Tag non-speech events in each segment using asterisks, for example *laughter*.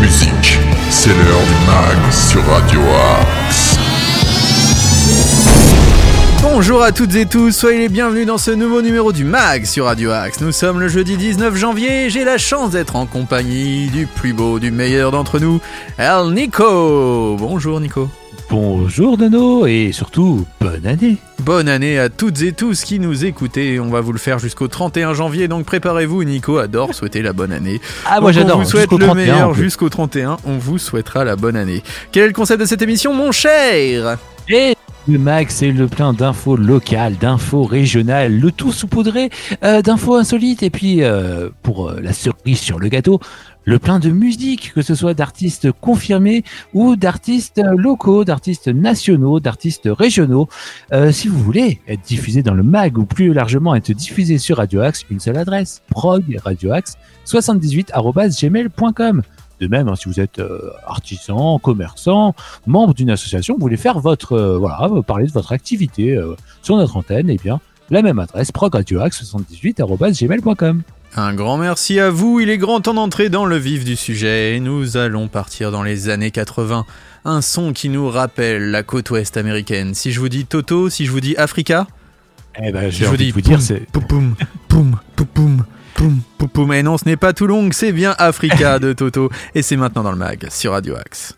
musique. C'est l'heure du mag sur Radio Axe. Bonjour à toutes et tous, soyez les bienvenus dans ce nouveau numéro du MAG sur Radio Axe. Nous sommes le jeudi 19 janvier j'ai la chance d'être en compagnie du plus beau, du meilleur d'entre nous, El Nico. Bonjour Nico. Bonjour Dano et surtout bonne année. Bonne année à toutes et tous qui nous écoutez. On va vous le faire jusqu'au 31 janvier, donc préparez-vous. Nico adore souhaiter la bonne année. Ah moi j'adore. On vous souhaite le 31, meilleur jusqu'au 31. On vous souhaitera la bonne année. Quel est le concept de cette émission, mon cher? Et le mag, c'est le plein d'infos locales, d'infos régionales, le tout saupoudré euh, d'infos insolites. Et puis, euh, pour euh, la cerise sur le gâteau, le plein de musique, que ce soit d'artistes confirmés ou d'artistes locaux, d'artistes nationaux, d'artistes régionaux. Si vous voulez être diffusé dans le mag ou plus largement être diffusé sur Radio Axe, une seule adresse, prog Radio Axe 78@gmail.com. De même, hein, si vous êtes euh, artisan, commerçant, membre d'une association, vous voulez faire votre, euh, voilà, parler de votre activité euh, sur notre antenne, eh bien, la même adresse, progradioax78.gmail.com. Un grand merci à vous, il est grand temps d'entrer dans le vif du sujet et nous allons partir dans les années 80. Un son qui nous rappelle la côte ouest américaine. Si je vous dis Toto, si je vous dis Africa, Eh ben, je vous dis vous dire, c'est poum poum poum poum poum poum poum. Et non, ce n'est pas Toulon, c'est bien Africa de Toto. Et c'est maintenant dans le mag sur Radio Axe.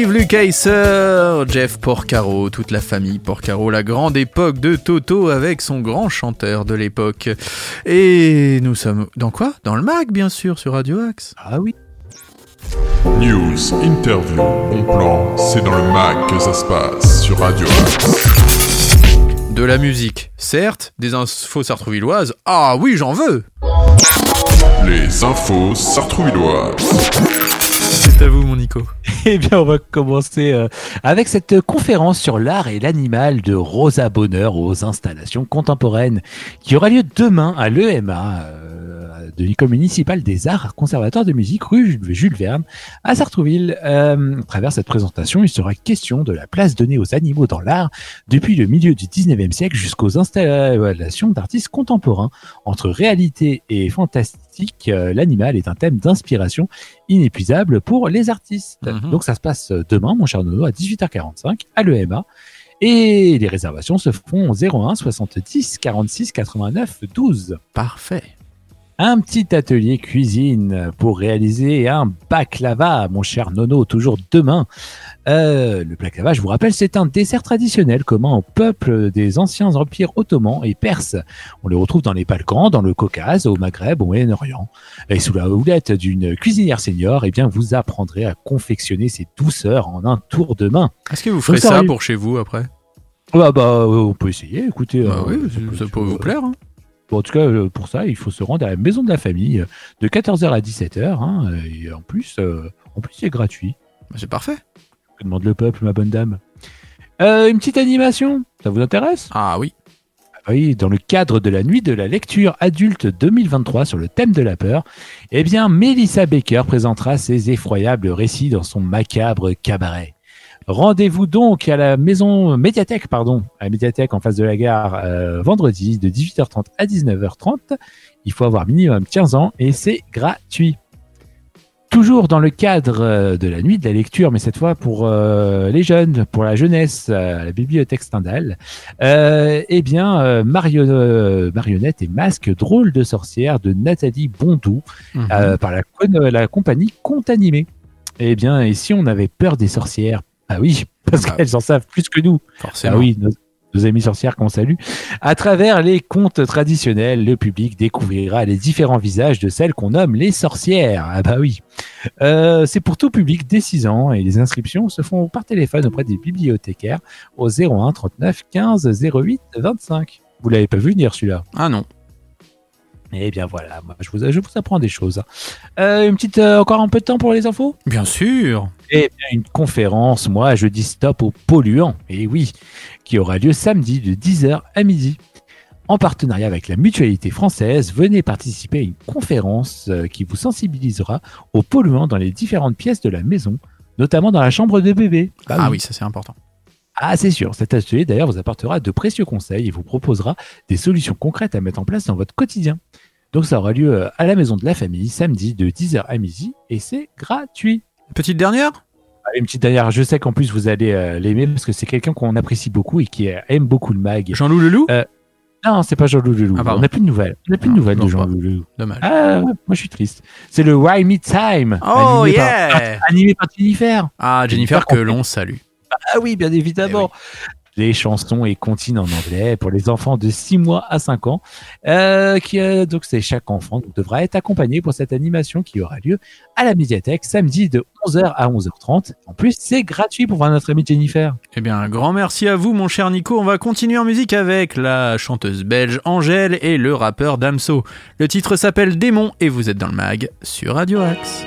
Steve Lukather, Jeff Porcaro, toute la famille Porcaro, la grande époque de Toto avec son grand chanteur de l'époque. Et nous sommes dans quoi? Dans le mag, bien sûr, sur Radio Axe. Ah oui. News, interview, bon plan, c'est dans le mag que ça se passe sur Radio Axe. De la musique, certes, des infos sartrouvilloises. Ah oui, j'en veux Les infos sartrouvilloises. C'est à vous, mon Nico. *laughs* Eh bien, on va commencer euh, avec cette conférence sur l'art et l'animal de Rosa Bonheur aux installations contemporaines qui aura lieu demain à l'EMA euh, de l'école municipale des arts conservatoire de musique rue Jules Verne à Sartrouville. Euh, à travers cette présentation, il sera question de la place donnée aux animaux dans l'art depuis le milieu du 19e siècle jusqu'aux installations d'artistes contemporains. Entre réalité et fantastique, euh, l'animal est un thème d'inspiration inépuisable pour les artistes. Mhm. Donc ça se passe demain, mon cher Nono, à 18h45 à l'EMA. Et les réservations se font au 01 70 46 89 12. Parfait. Un petit atelier cuisine pour réaliser un baklava, mon cher Nono, toujours demain. Euh, le baklava, je vous rappelle, c'est un dessert traditionnel commun au peuple des anciens empires ottomans et perses. On le retrouve dans les Balkans, dans le Caucase, au Maghreb, au Moyen-Orient. Et sous la houlette d'une cuisinière senior, eh bien, vous apprendrez à confectionner ces douceurs en un tour de main. Est-ce que vous ferez ça pour chez vous après? Ah bah, euh, on peut essayer, écoutez. Bah euh, oui, peut- ça peut vous plaire. hein. Bon, en tout cas, euh, pour ça, il faut se rendre à la maison de la famille euh, de 14h à 17h. hein, et en plus, euh, en plus, c'est gratuit. Bah, C'est parfait. Que demande le peuple, ma bonne dame? Euh, Une petite animation, ça vous intéresse? Ah oui. Ah Oui, dans le cadre de la nuit de la lecture adulte 2023 sur le thème de la peur, eh bien, Melissa Baker présentera ses effroyables récits dans son macabre cabaret. Rendez-vous donc à la maison médiathèque, pardon, à la médiathèque en face de la gare euh, vendredi de 18h30 à 19h30. Il faut avoir minimum 15 ans et c'est gratuit. Toujours dans le cadre euh, de la nuit de la lecture, mais cette fois pour euh, les jeunes, pour la jeunesse, à la bibliothèque Stendhal, euh, eh bien, euh, Mario- marionnette et masque drôle de sorcière de Nathalie Bondou Mhm. par la, compagnie Conte Animé. Eh bien, et si on avait peur des sorcières Ah oui, parce Ah. qu'elles en savent plus que nous. Forcément. Ah oui, nos, nos amis sorcières qu'on salue. À travers les contes traditionnels, le public découvrira les différents visages de celles qu'on nomme les sorcières. Ah bah oui. Euh, c'est pour tout public dès 6 ans et les inscriptions se font par téléphone auprès des bibliothécaires au 01 39 15 08 25. Vous l'avez pas vu venir celui-là? Ah non. Eh bien voilà, moi, je vous, je vous apprends des choses. Euh, une petite, euh, encore un peu de temps pour les infos? Bien sûr. Eh bien, une conférence, moi, je dis stop aux polluants, et oui, qui aura lieu samedi de 10h à midi. En partenariat avec la Mutualité française, venez participer à une conférence euh, qui vous sensibilisera aux polluants dans les différentes pièces de la maison, notamment dans la chambre de bébé. Bah ah oui, ça c'est important. Ah, c'est sûr. Cet atelier, d'ailleurs, vous apportera de précieux conseils et vous proposera des solutions concrètes à mettre en place dans votre quotidien. Donc, ça aura lieu euh, à la maison de la famille, samedi de 10h à midi, et c'est gratuit. Petite dernière? Ah, Une petite dernière, je sais qu'en plus vous allez euh, l'aimer parce que c'est quelqu'un qu'on apprécie beaucoup et qui euh, aime beaucoup le mag. Jean-Loup Leloup? Non, c'est pas Jean-Loup Leloup. Ah, on n'a plus de nouvelles. On n'a plus de Ah, nouvelles de Jean-Loup Leloup. Dommage. Ah, moi je suis triste. C'est le Why Me Time. Oh animé yeah par, animé par Jennifer. Ah, Jennifer, que l'on salue. Ah oui, bien évidemment. Les chansons et comptines en anglais pour les enfants de 6 mois à 5 ans. Euh, qui, euh, donc, c'est chaque enfant donc, devra être accompagné pour cette animation qui aura lieu à la médiathèque samedi de 11h à 11h30. En plus, c'est gratuit pour voir notre amie Jennifer. Eh bien, un grand merci à vous, mon cher Nico. On va continuer en musique avec la chanteuse belge Angèle et le rappeur Damso. Le titre s'appelle Démon et vous êtes dans le mag sur Radio Axe.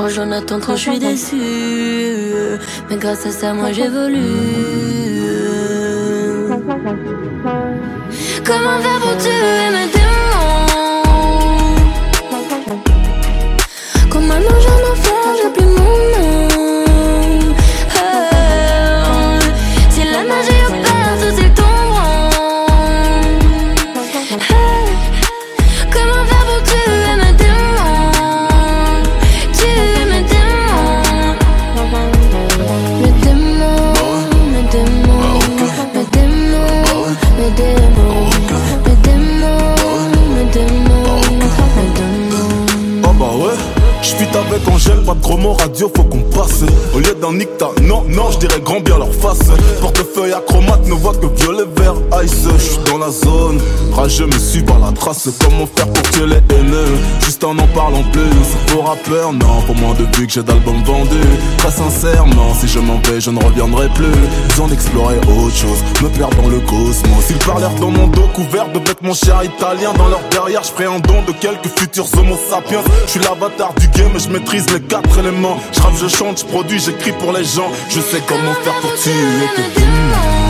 Quand j'en attends trop, je suis déçue. Mais grâce à ça, moi j'évolue. Comment faire pour tuer mes démons? Comme maintenant j'en enfer, j'ai plus mon nom? Mots radio, faut qu'on passe. Au lieu d'un nicta, non, non, je dirais grand bien leur face. Portefeuille acromate ne voit que violet, vert, ice. J'suis dans la zone, rageux me suis par la trace. Comment faire pour tuer les haineux, juste en en parlant plus. Pour rappeur, non, pour moins de que j'ai d'albums vendus. Très sincèrement, si je m'en vais, je ne reviendrai plus. Besoin d'explorer autre chose, me perdre dans le cosmos. Ils parlèrent dans mon dos couvert de vêtements chers italiens Dans leur derrière, je un don de quelques futurs homo sapiens. Je suis l'avatar du game je maîtrise les quatre éléments Je je chante, je produis, j'écris pour les gens. Je sais comment faire pour tuer tes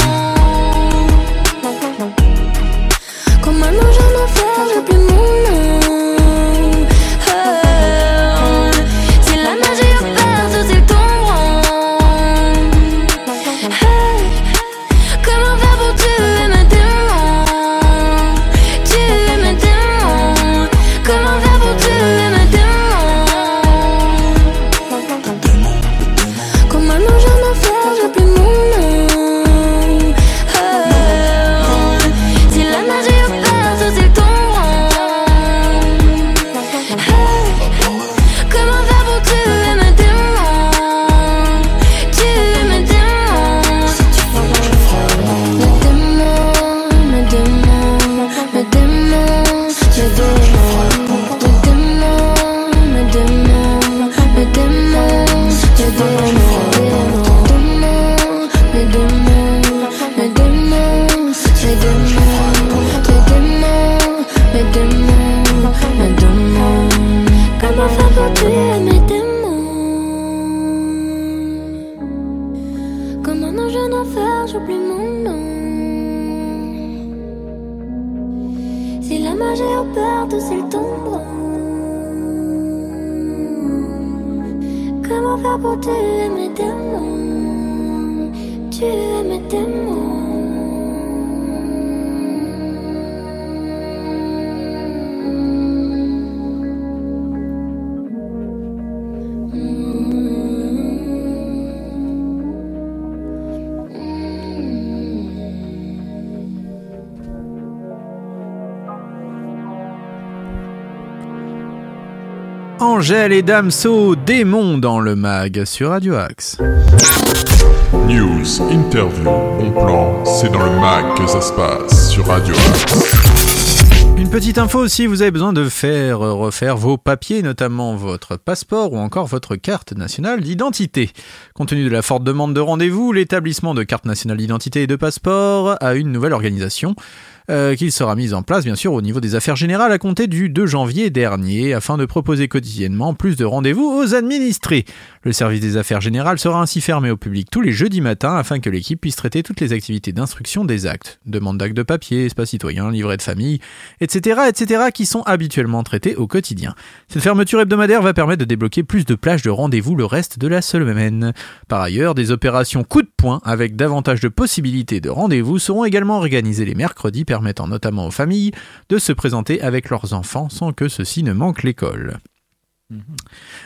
Angèle et Damso, démons dans le mag sur Radio Axe. News, interview, bon plan, c'est dans le mag que ça se passe sur Radio Axe. Une petite info aussi, vous avez besoin de faire refaire vos papiers, notamment votre passeport ou encore votre carte nationale d'identité. Compte tenu de la forte demande de rendez-vous, l'établissement de carte nationale d'identité et de passeport a une nouvelle organisation euh, qu'il sera mise en place bien sûr au niveau des affaires générales à compter du 2 janvier dernier afin de proposer quotidiennement plus de rendez-vous aux administrés. Le service des affaires générales sera ainsi fermé au public tous les jeudis matins afin que l'équipe puisse traiter toutes les activités d'instruction des actes, demande d'actes de papier, espace citoyen, livret de famille, etc., etc., qui sont habituellement traités au quotidien. Cette fermeture hebdomadaire va permettre de débloquer plus de plages de rendez-vous le reste de la semaine. Par ailleurs, des opérations coup de poing avec davantage de possibilités de rendez-vous seront également organisées les mercredis, permettant notamment aux familles de se présenter avec leurs enfants sans que ceux-ci ne manquent l'école.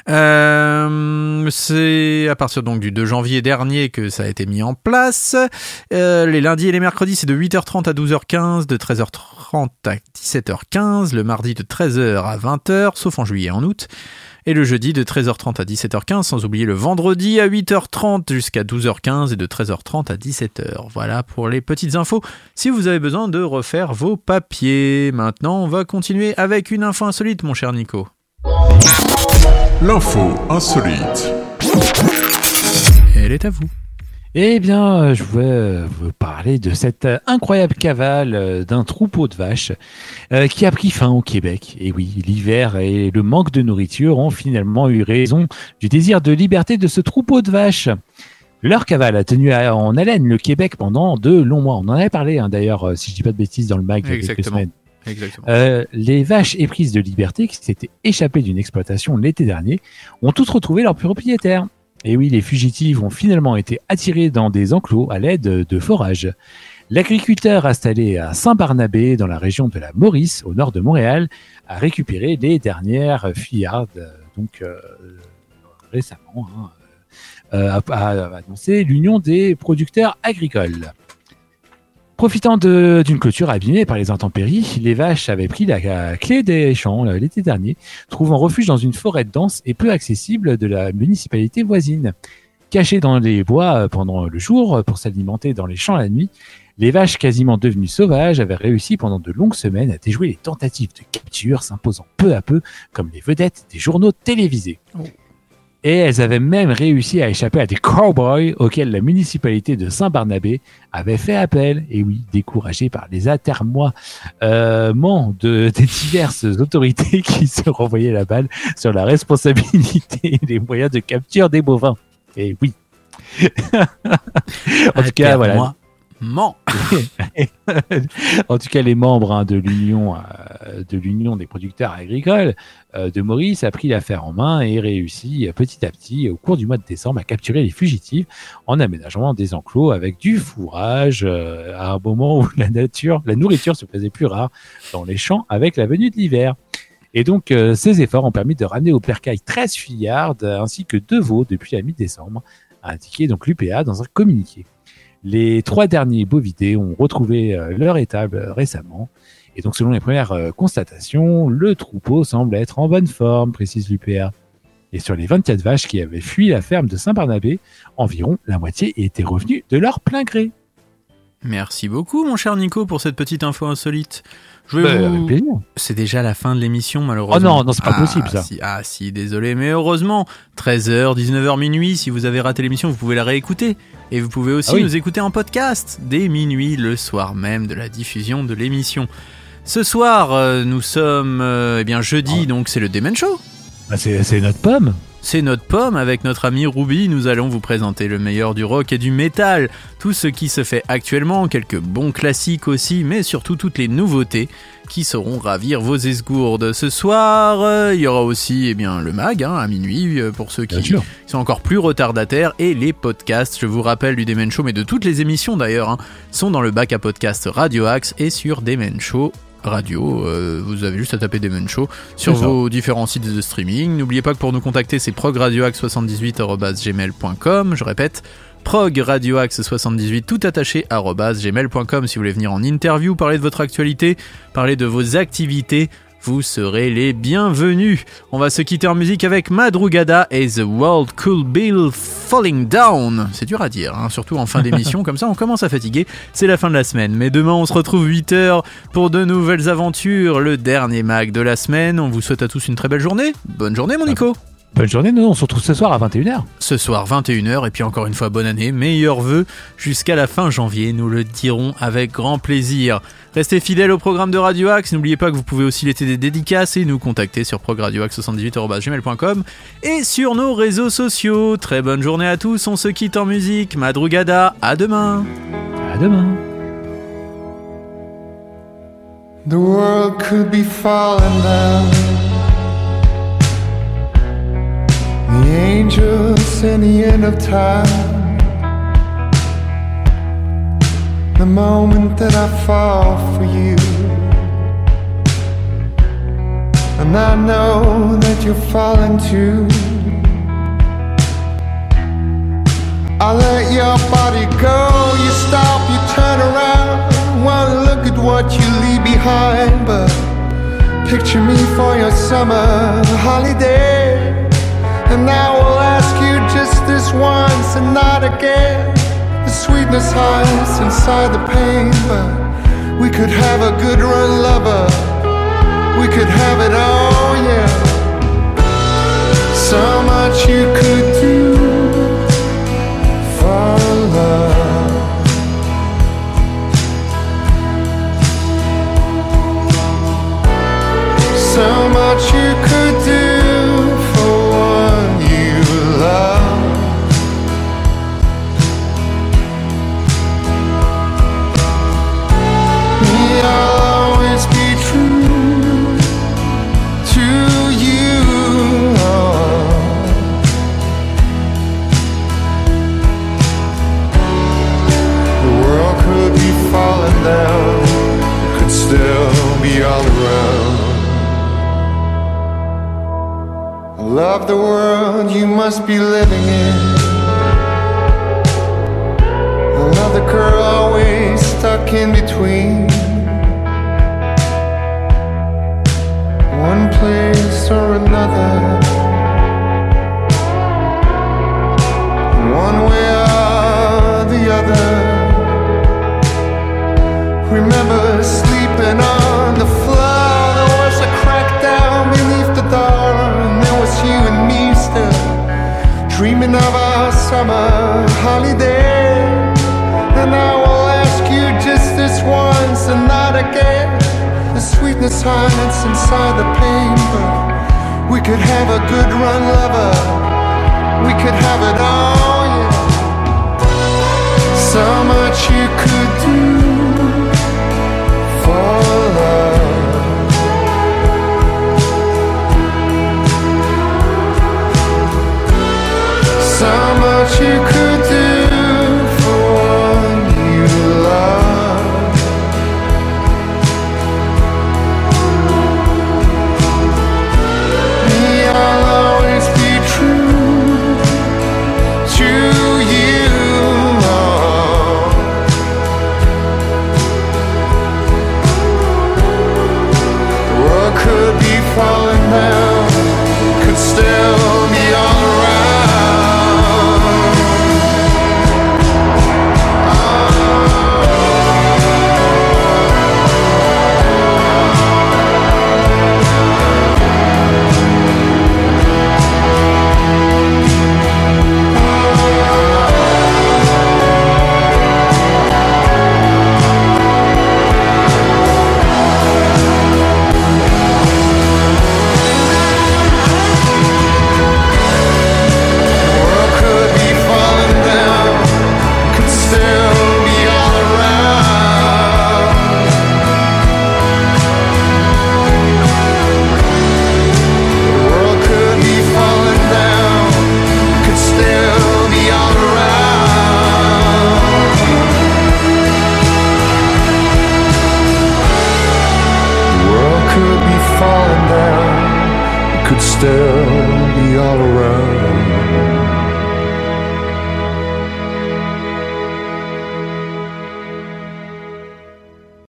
Euh, c'est à partir donc du 2 janvier dernier que ça a été mis en place. Euh, les lundis et les mercredis, c'est de 8h30 à 12h15, de 13h30 à 17h15, le mardi de 13h à 20h, sauf en juillet et en août. Et le jeudi de 13h30 à 17h15, sans oublier le vendredi à 8h30 jusqu'à 12h15 et de 13h30 à 17h. Voilà pour les petites infos. Si vous avez besoin de refaire vos papiers. Maintenant, on va continuer avec une info insolite, mon cher Nico. L'info insolite. Elle est à vous. Eh bien, je voulais euh, vous parler de cette incroyable cavale euh, d'un troupeau de vaches euh, qui a pris fin au Québec. Et oui, l'hiver et le manque de nourriture ont finalement eu raison du désir de liberté de ce troupeau de vaches. Leur cavale a tenu à- en haleine le Québec pendant de longs mois. On en avait parlé hein, d'ailleurs, si je dis pas de bêtises, dans le mag il y a quelques Exactement. semaines. Euh, les vaches éprises de liberté qui s'étaient échappées d'une exploitation l'été dernier ont toutes retrouvé leur propriétaire. Et oui, les fugitives ont finalement été attirées dans des enclos à l'aide de forages. L'agriculteur installé à Saint-Barnabé, dans la région de la Maurice, au nord de Montréal, a récupéré les dernières euh, donc euh, récemment, hein, euh, a annoncé l'Union des producteurs agricoles. Profitant d'une clôture abîmée par les intempéries, les vaches avaient pris la, clé des champs euh, l'été dernier, trouvant refuge dans une forêt dense et peu accessible de la municipalité voisine. Cachées dans les bois euh, pendant le jour euh, pour s'alimenter dans les champs la nuit, les vaches quasiment devenues sauvages avaient réussi pendant de longues semaines à déjouer les tentatives de capture, s'imposant peu à peu comme les vedettes des journaux télévisés. Et elles avaient même réussi à échapper à des cowboys auxquels la municipalité de Saint-Barnabé avait fait appel. Et oui, découragés par les atermoiements de, *laughs* des diverses autorités qui se renvoyaient la balle sur la responsabilité *laughs* et les moyens de capture des bovins. Et oui. *laughs* en tout cas, voilà. *laughs* En tout cas, les membres hein, de l'union euh, de l'union des producteurs agricoles euh, de Maurice a pris l'affaire en main et réussi euh, petit à petit au cours du mois de décembre à capturer les fugitifs en aménageant des enclos avec du fourrage à un moment où la nourriture se faisait plus rare dans les champs avec la venue de l'hiver. Et donc, ces efforts ont permis de ramener au percail 13 fuyardes euh, ainsi que deux veaux depuis la mi-décembre, a indiqué donc l'UPA dans un communiqué. Les trois derniers bovidés ont retrouvé euh, leur étable récemment. Et donc, selon les premières euh, constatations, le troupeau semble être en bonne forme, précise l'UPA. Et sur les 24 vaches qui avaient fui la ferme de Saint-Barnabé, environ la moitié étaient revenues de leur plein gré. Merci beaucoup, mon cher Nico, pour cette petite info insolite. Je vais Bah, vous- plaisir. C'est déjà la fin de l'émission, malheureusement. Oh non, non, c'est pas Ah, possible, ça. si- ah si, désolé, mais heureusement, 13h, 19h minuit, si vous avez raté l'émission, vous pouvez la réécouter. Et vous pouvez aussi Ah oui. nous écouter en podcast, dès minuit, le soir même de la diffusion de l'émission. Ce soir, euh, nous sommes, euh, eh bien, jeudi, Ah. donc c'est le Demen Show. Bah, c'est notre pomme. C'est notre pomme avec notre ami Ruby. Nous allons vous présenter le meilleur du rock et du métal. Tout ce qui se fait actuellement, quelques bons classiques aussi, mais surtout toutes les nouveautés qui sauront ravir vos esgourdes. Ce soir, euh, il y aura aussi eh bien, le mag hein, à minuit euh, pour ceux qui sont encore plus retardataires et les podcasts. Je vous rappelle du Demen Show, mais de toutes les émissions d'ailleurs, hein, sont dans le bac à podcast Radio Axe et sur Demen Show Radio. Euh, vous avez juste à taper Demen Show sur vos différents sites de streaming. N'oubliez pas que pour nous contacter, c'est progradioaxe78.gmail.com. Je répète, progradioaxe78 tout attaché gmail.com si vous voulez venir en interview, parler de votre actualité, parler de vos activités. Vous serez les bienvenus. On va se quitter en musique avec Madrugada et The World Cool Bill Falling Down. C'est dur à dire, hein, surtout en fin *laughs* d'émission, comme ça on commence à fatiguer. C'est la fin de la semaine. Mais demain on se retrouve 8h pour de nouvelles aventures. Le dernier mag de la semaine. On vous souhaite à tous une très belle journée. Bonne journée mon Nico. Bonne journée, nous on se retrouve ce soir à 21h. Ce soir 21h et puis encore une fois bonne année, meilleurs vœux jusqu'à la fin janvier, nous le dirons avec grand plaisir. Restez fidèles au programme de Radio Axe, n'oubliez pas que vous pouvez aussi laisser des dédicaces et nous contacter sur progradioaxe78.gmail.com et sur nos réseaux sociaux. Très bonne journée à tous, on se quitte en musique, Madrugada, à demain À demain. The world could be falling down. Angels in the end of time. The moment that I fall for you. And I know that you're falling too. I let your body go, you stop, you turn around. Wanna look at what you leave behind, but picture me for your summer holiday. And I this once and not again. The sweetness hides inside the pain, but we could have a good run lover. We could have it all, yeah. So much you could do for love. So much you could do. Must be living in. Another girl always stuck in between. One place or another. One way or the other. Remember of our summer holiday. And I will ask you just this once and not again. The sweetness hides inside the pain, but we could have a good run, lover. We could have it all, yeah. So much you could do So much you could